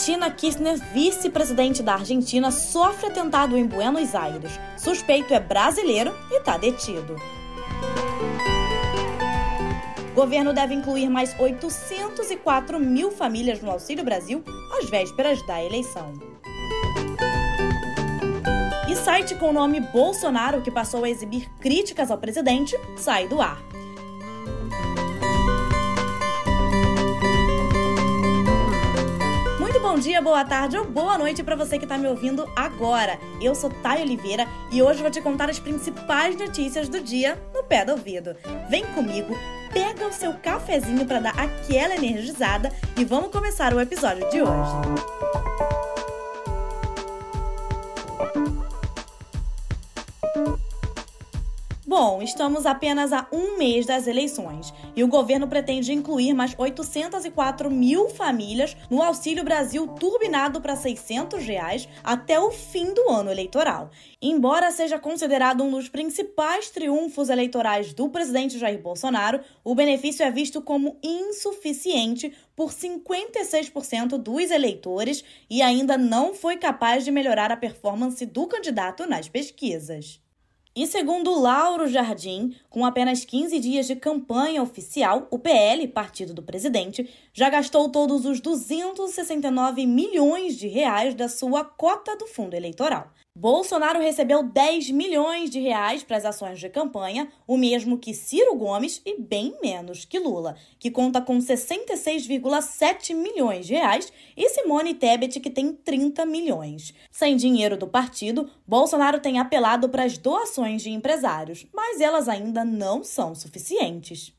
Cristina Kirchner, vice-presidente da Argentina, sofre atentado em Buenos Aires. Suspeito é brasileiro e está detido. Governo deve incluir mais 804 mil famílias no Auxílio Brasil às vésperas da eleição. E site com o nome Bolsonaro, que passou a exibir críticas ao presidente, sai do ar. Dia, boa tarde ou boa noite para você que está me ouvindo agora. Eu sou Thay Oliveira e hoje vou te contar as principais notícias do dia no pé do ouvido. Vem comigo, pega o seu cafezinho para dar aquela energizada e vamos começar o episódio de hoje. Bom, estamos apenas a um mês das eleições e o governo pretende incluir mais 804 mil famílias no Auxílio Brasil turbinado para 600 reais até o fim do ano eleitoral. Embora seja considerado um dos principais triunfos eleitorais do presidente Jair Bolsonaro, o benefício é visto como insuficiente por 56% dos eleitores e ainda não foi capaz de melhorar a performance do candidato nas pesquisas. E segundo Lauro Jardim, com apenas 15 dias de campanha oficial, o PL, partido do presidente, já gastou todos os 269 milhões de reais da sua cota do fundo eleitoral. Bolsonaro recebeu 10 milhões de reais para as ações de campanha, o mesmo que Ciro Gomes e bem menos que Lula, que conta com 66,7 milhões de reais, e Simone Tebet, que tem 30 milhões. Sem dinheiro do partido, Bolsonaro tem apelado para as doações de empresários, mas elas ainda não são suficientes.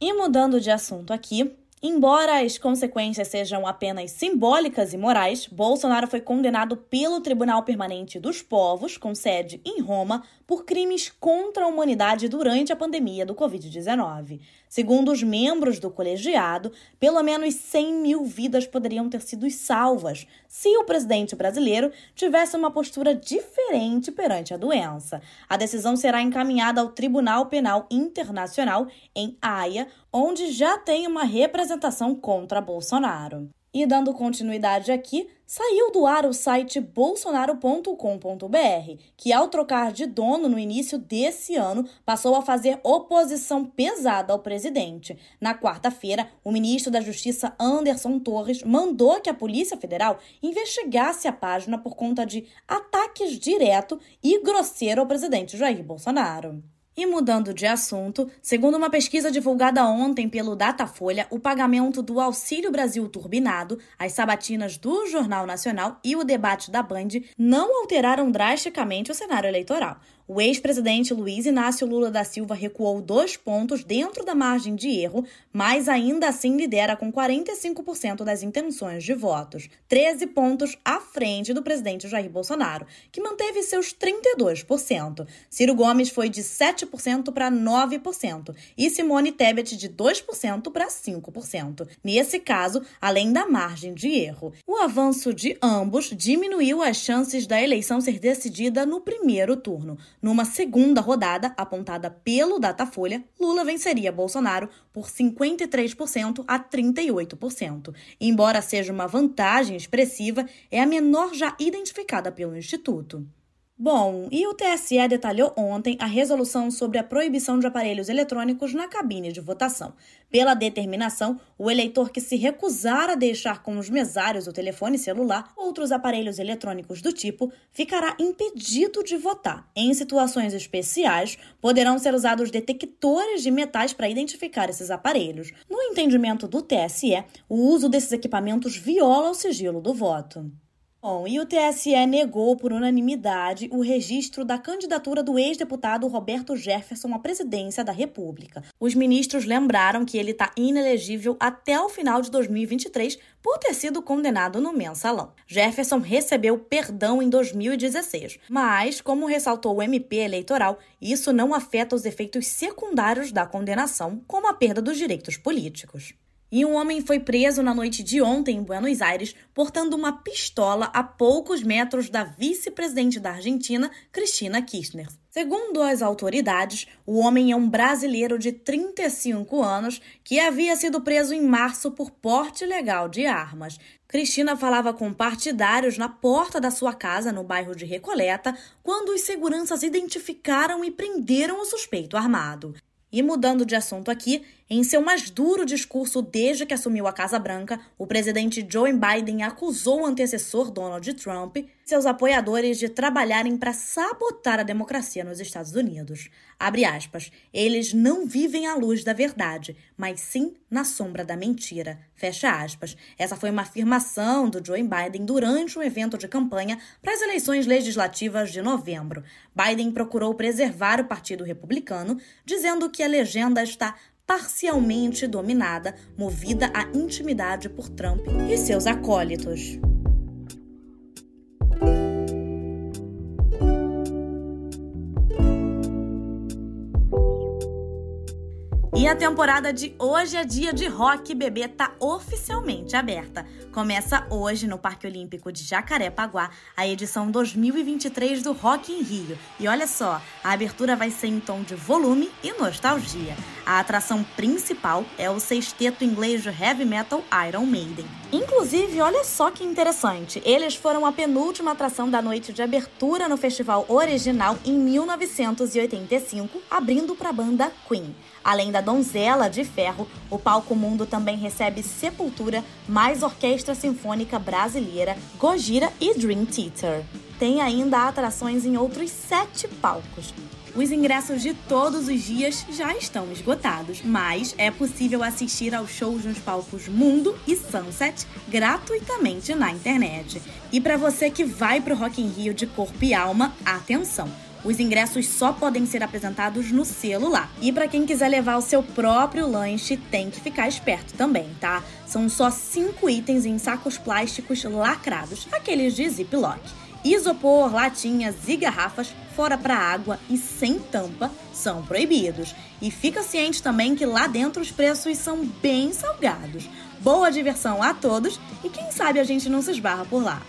E mudando de assunto aqui, Embora as consequências sejam apenas simbólicas e morais, Bolsonaro foi condenado pelo Tribunal Permanente dos Povos, com sede em Roma, por crimes contra a humanidade durante a pandemia do Covid-19. Segundo os membros do colegiado, pelo menos 100 mil vidas poderiam ter sido salvas se o presidente brasileiro tivesse uma postura diferente perante a doença. A decisão será encaminhada ao Tribunal Penal Internacional em Haia, onde já tem uma representação contra Bolsonaro. E dando continuidade aqui, saiu do ar o site bolsonaro.com.br, que ao trocar de dono no início desse ano, passou a fazer oposição pesada ao presidente. Na quarta-feira, o ministro da Justiça Anderson Torres mandou que a Polícia Federal investigasse a página por conta de ataques direto e grosseiro ao presidente Jair Bolsonaro. E mudando de assunto, segundo uma pesquisa divulgada ontem pelo Datafolha, o pagamento do Auxílio Brasil Turbinado, as sabatinas do Jornal Nacional e o debate da Band não alteraram drasticamente o cenário eleitoral. O ex-presidente Luiz Inácio Lula da Silva recuou dois pontos dentro da margem de erro, mas ainda assim lidera com 45% das intenções de votos, 13 pontos à frente do presidente Jair Bolsonaro, que manteve seus 32%. Ciro Gomes foi de 7% para 9% e Simone Tebet de 2% para 5%. Nesse caso, além da margem de erro, o avanço de ambos diminuiu as chances da eleição ser decidida no primeiro turno. Numa segunda rodada, apontada pelo Datafolha, Lula venceria Bolsonaro por 53% a 38%. Embora seja uma vantagem expressiva, é a menor já identificada pelo Instituto. Bom, e o TSE detalhou ontem a resolução sobre a proibição de aparelhos eletrônicos na cabine de votação. Pela determinação, o eleitor que se recusar a deixar com os mesários o telefone celular ou outros aparelhos eletrônicos do tipo ficará impedido de votar. Em situações especiais, poderão ser usados detectores de metais para identificar esses aparelhos. No entendimento do TSE, o uso desses equipamentos viola o sigilo do voto. Bom, e o TSE negou por unanimidade o registro da candidatura do ex-deputado Roberto Jefferson à presidência da República. Os ministros lembraram que ele está inelegível até o final de 2023 por ter sido condenado no mensalão. Jefferson recebeu perdão em 2016, mas, como ressaltou o MP eleitoral, isso não afeta os efeitos secundários da condenação, como a perda dos direitos políticos. E um homem foi preso na noite de ontem em Buenos Aires portando uma pistola a poucos metros da vice-presidente da Argentina, Cristina Kirchner. Segundo as autoridades, o homem é um brasileiro de 35 anos que havia sido preso em março por porte ilegal de armas. Cristina falava com partidários na porta da sua casa, no bairro de Recoleta, quando os seguranças identificaram e prenderam o suspeito armado. E mudando de assunto aqui, em seu mais duro discurso desde que assumiu a Casa Branca, o presidente Joe Biden acusou o antecessor Donald Trump e seus apoiadores de trabalharem para sabotar a democracia nos Estados Unidos. Abre aspas. Eles não vivem à luz da verdade, mas sim na sombra da mentira. Fecha aspas. Essa foi uma afirmação do Joe Biden durante um evento de campanha para as eleições legislativas de novembro. Biden procurou preservar o Partido Republicano, dizendo que a legenda está parcialmente dominada, movida à intimidade por Trump e seus acólitos. E a temporada de Hoje é Dia de Rock Bebê tá oficialmente aberta. Começa hoje no Parque Olímpico de Jacarepaguá a edição 2023 do Rock em Rio. E olha só, a abertura vai ser em tom de volume e nostalgia. A atração principal é o sexteto inglês de heavy metal Iron Maiden. Inclusive, olha só que interessante, eles foram a penúltima atração da noite de abertura no festival original em 1985, abrindo para a banda Queen. Além da Donzela de Ferro, o Palco Mundo também recebe Sepultura, mais Orquestra Sinfônica Brasileira, Gojira e Dream Theater. Tem ainda atrações em outros sete palcos. Os ingressos de todos os dias já estão esgotados, mas é possível assistir aos shows nos palcos Mundo e Sunset gratuitamente na internet. E para você que vai pro Rock in Rio de corpo e alma, atenção! Os ingressos só podem ser apresentados no celular. E para quem quiser levar o seu próprio lanche, tem que ficar esperto também, tá? São só cinco itens em sacos plásticos lacrados, aqueles de Ziploc. Isopor, latinhas e garrafas fora para água e sem tampa são proibidos. E fica ciente também que lá dentro os preços são bem salgados. Boa diversão a todos e quem sabe a gente não se esbarra por lá.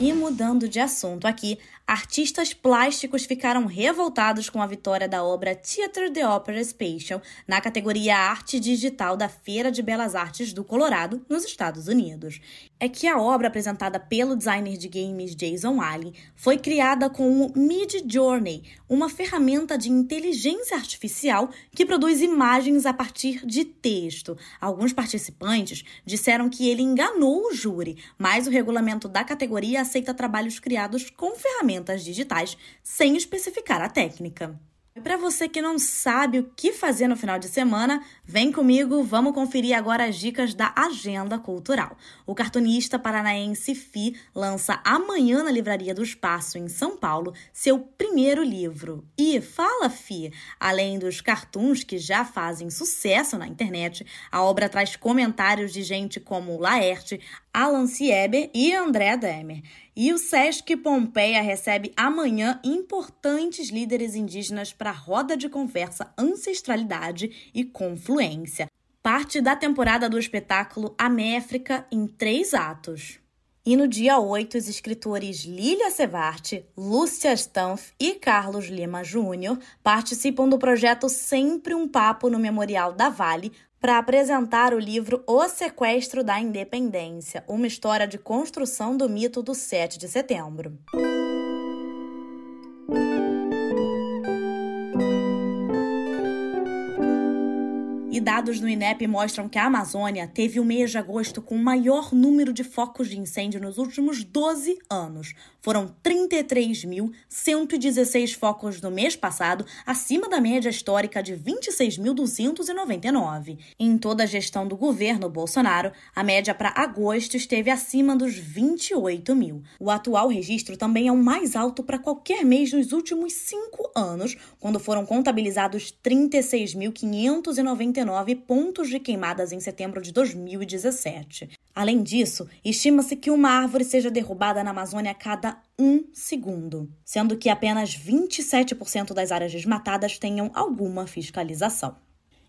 E mudando de assunto aqui, artistas plásticos ficaram revoltados com a vitória da obra Theater the Opera Special na categoria Arte Digital da Feira de Belas Artes do Colorado, nos Estados Unidos. É que a obra apresentada pelo designer de games Jason Allen foi criada com o Mid Journey, uma ferramenta de inteligência artificial que produz imagens a partir de texto. Alguns participantes disseram que ele enganou o júri, mas o regulamento da categoria aceita trabalhos criados com ferramentas digitais sem especificar a técnica. Para você que não sabe o que fazer no final de semana, vem comigo, vamos conferir agora as dicas da agenda cultural. O cartunista paranaense Fi lança amanhã na Livraria do Espaço, em São Paulo, seu primeiro livro. E fala, Fi, além dos cartuns que já fazem sucesso na internet, a obra traz comentários de gente como Laerte, Alan Sieber e André Demer. E o Sesc Pompeia recebe amanhã importantes líderes indígenas para roda de conversa Ancestralidade e Confluência. Parte da temporada do espetáculo Améfrica em três atos. E no dia 8, os escritores Lilia Sevarte, Lúcia Stanf e Carlos Lima Júnior participam do projeto Sempre um Papo no Memorial da Vale para apresentar o livro O Sequestro da Independência, uma história de construção do mito do 7 de setembro. Dados do INEP mostram que a Amazônia teve o mês de agosto com o maior número de focos de incêndio nos últimos 12 anos. Foram 33.116 focos no mês passado, acima da média histórica de 26.299. Em toda a gestão do governo Bolsonaro, a média para agosto esteve acima dos 28 mil. O atual registro também é o mais alto para qualquer mês nos últimos cinco anos, quando foram contabilizados 36.599 pontos de queimadas em setembro de 2017. Além disso, estima-se que uma árvore seja derrubada na Amazônia a cada um segundo, sendo que apenas 27% das áreas desmatadas tenham alguma fiscalização.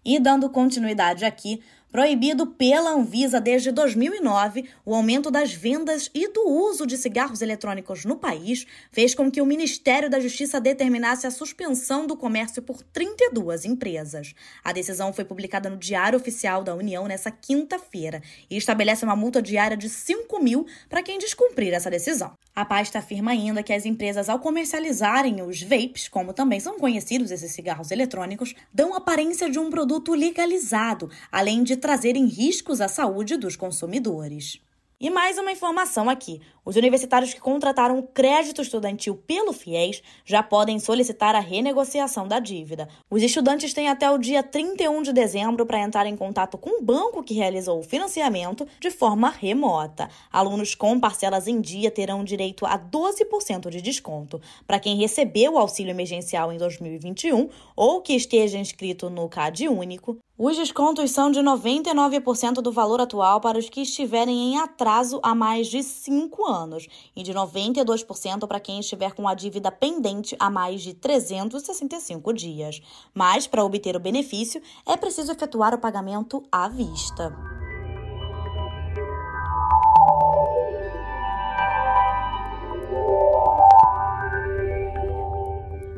E dando continuidade aqui, Proibido pela Anvisa desde 2009, o aumento das vendas e do uso de cigarros eletrônicos no país fez com que o Ministério da Justiça determinasse a suspensão do comércio por 32 empresas. A decisão foi publicada no Diário Oficial da União nesta quinta-feira e estabelece uma multa diária de 5 mil para quem descumprir essa decisão. A pasta afirma ainda que as empresas, ao comercializarem os vapes, como também são conhecidos esses cigarros eletrônicos, dão aparência de um produto legalizado, além de trazerem riscos à saúde dos consumidores. E mais uma informação aqui: os universitários que contrataram o crédito estudantil pelo FIES já podem solicitar a renegociação da dívida. Os estudantes têm até o dia 31 de dezembro para entrar em contato com o banco que realizou o financiamento de forma remota. Alunos com parcelas em dia terão direito a 12% de desconto. Para quem recebeu o auxílio emergencial em 2021 ou que esteja inscrito no CAD único, os descontos são de 99% do valor atual para os que estiverem em atraso há mais de 5 anos e de 92% para quem estiver com a dívida pendente há mais de 365 dias. Mas, para obter o benefício, é preciso efetuar o pagamento à vista.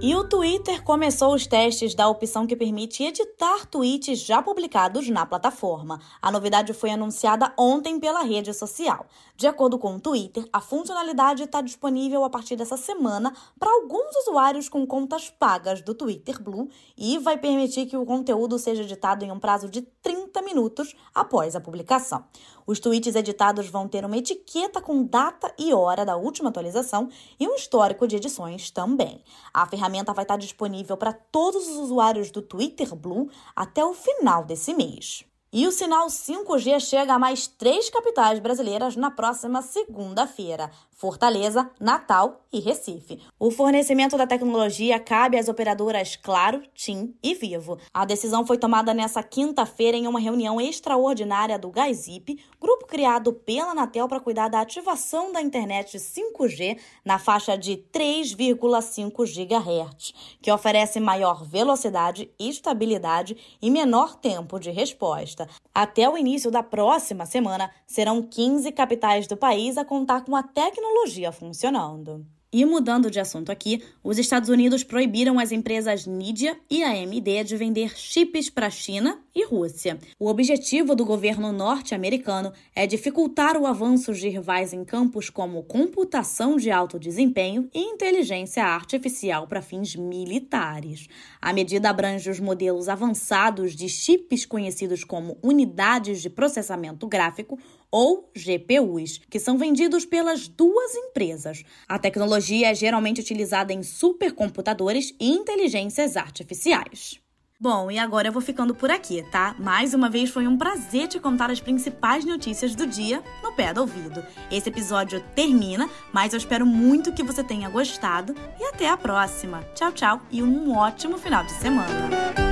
E o Twitter começou os testes da opção que permite editar tweets já publicados na plataforma. A novidade foi anunciada ontem pela rede social. De acordo com o Twitter, a funcionalidade está disponível a partir dessa semana para alguns usuários com contas pagas do Twitter Blue e vai permitir que o conteúdo seja editado em um prazo de 30 minutos após a publicação. Os tweets editados vão ter uma etiqueta com data e hora da última atualização e um histórico de edições também. A ferramenta vai estar disponível para todos os usuários do Twitter Blue até o final desse mês. E o sinal 5G chega a mais três capitais brasileiras na próxima segunda-feira: Fortaleza, Natal e Recife. O fornecimento da tecnologia cabe às operadoras Claro, TIM e Vivo. A decisão foi tomada nesta quinta-feira em uma reunião extraordinária do GAISIP, grupo criado pela Anatel para cuidar da ativação da internet 5G na faixa de 3,5 GHz, que oferece maior velocidade, estabilidade e menor tempo de resposta. Até o início da próxima semana, serão 15 capitais do país a contar com a tecnologia funcionando. E mudando de assunto aqui, os Estados Unidos proibiram as empresas Nvidia e AMD de vender chips para a China e Rússia. O objetivo do governo norte-americano é dificultar o avanço de rivais em campos como computação de alto desempenho e inteligência artificial para fins militares. A medida abrange os modelos avançados de chips conhecidos como unidades de processamento gráfico ou GPUs, que são vendidos pelas duas empresas. A tecnologia é geralmente utilizada em supercomputadores e inteligências artificiais. Bom, e agora eu vou ficando por aqui, tá? Mais uma vez foi um prazer te contar as principais notícias do dia no pé do ouvido. Esse episódio termina, mas eu espero muito que você tenha gostado e até a próxima. Tchau, tchau e um ótimo final de semana.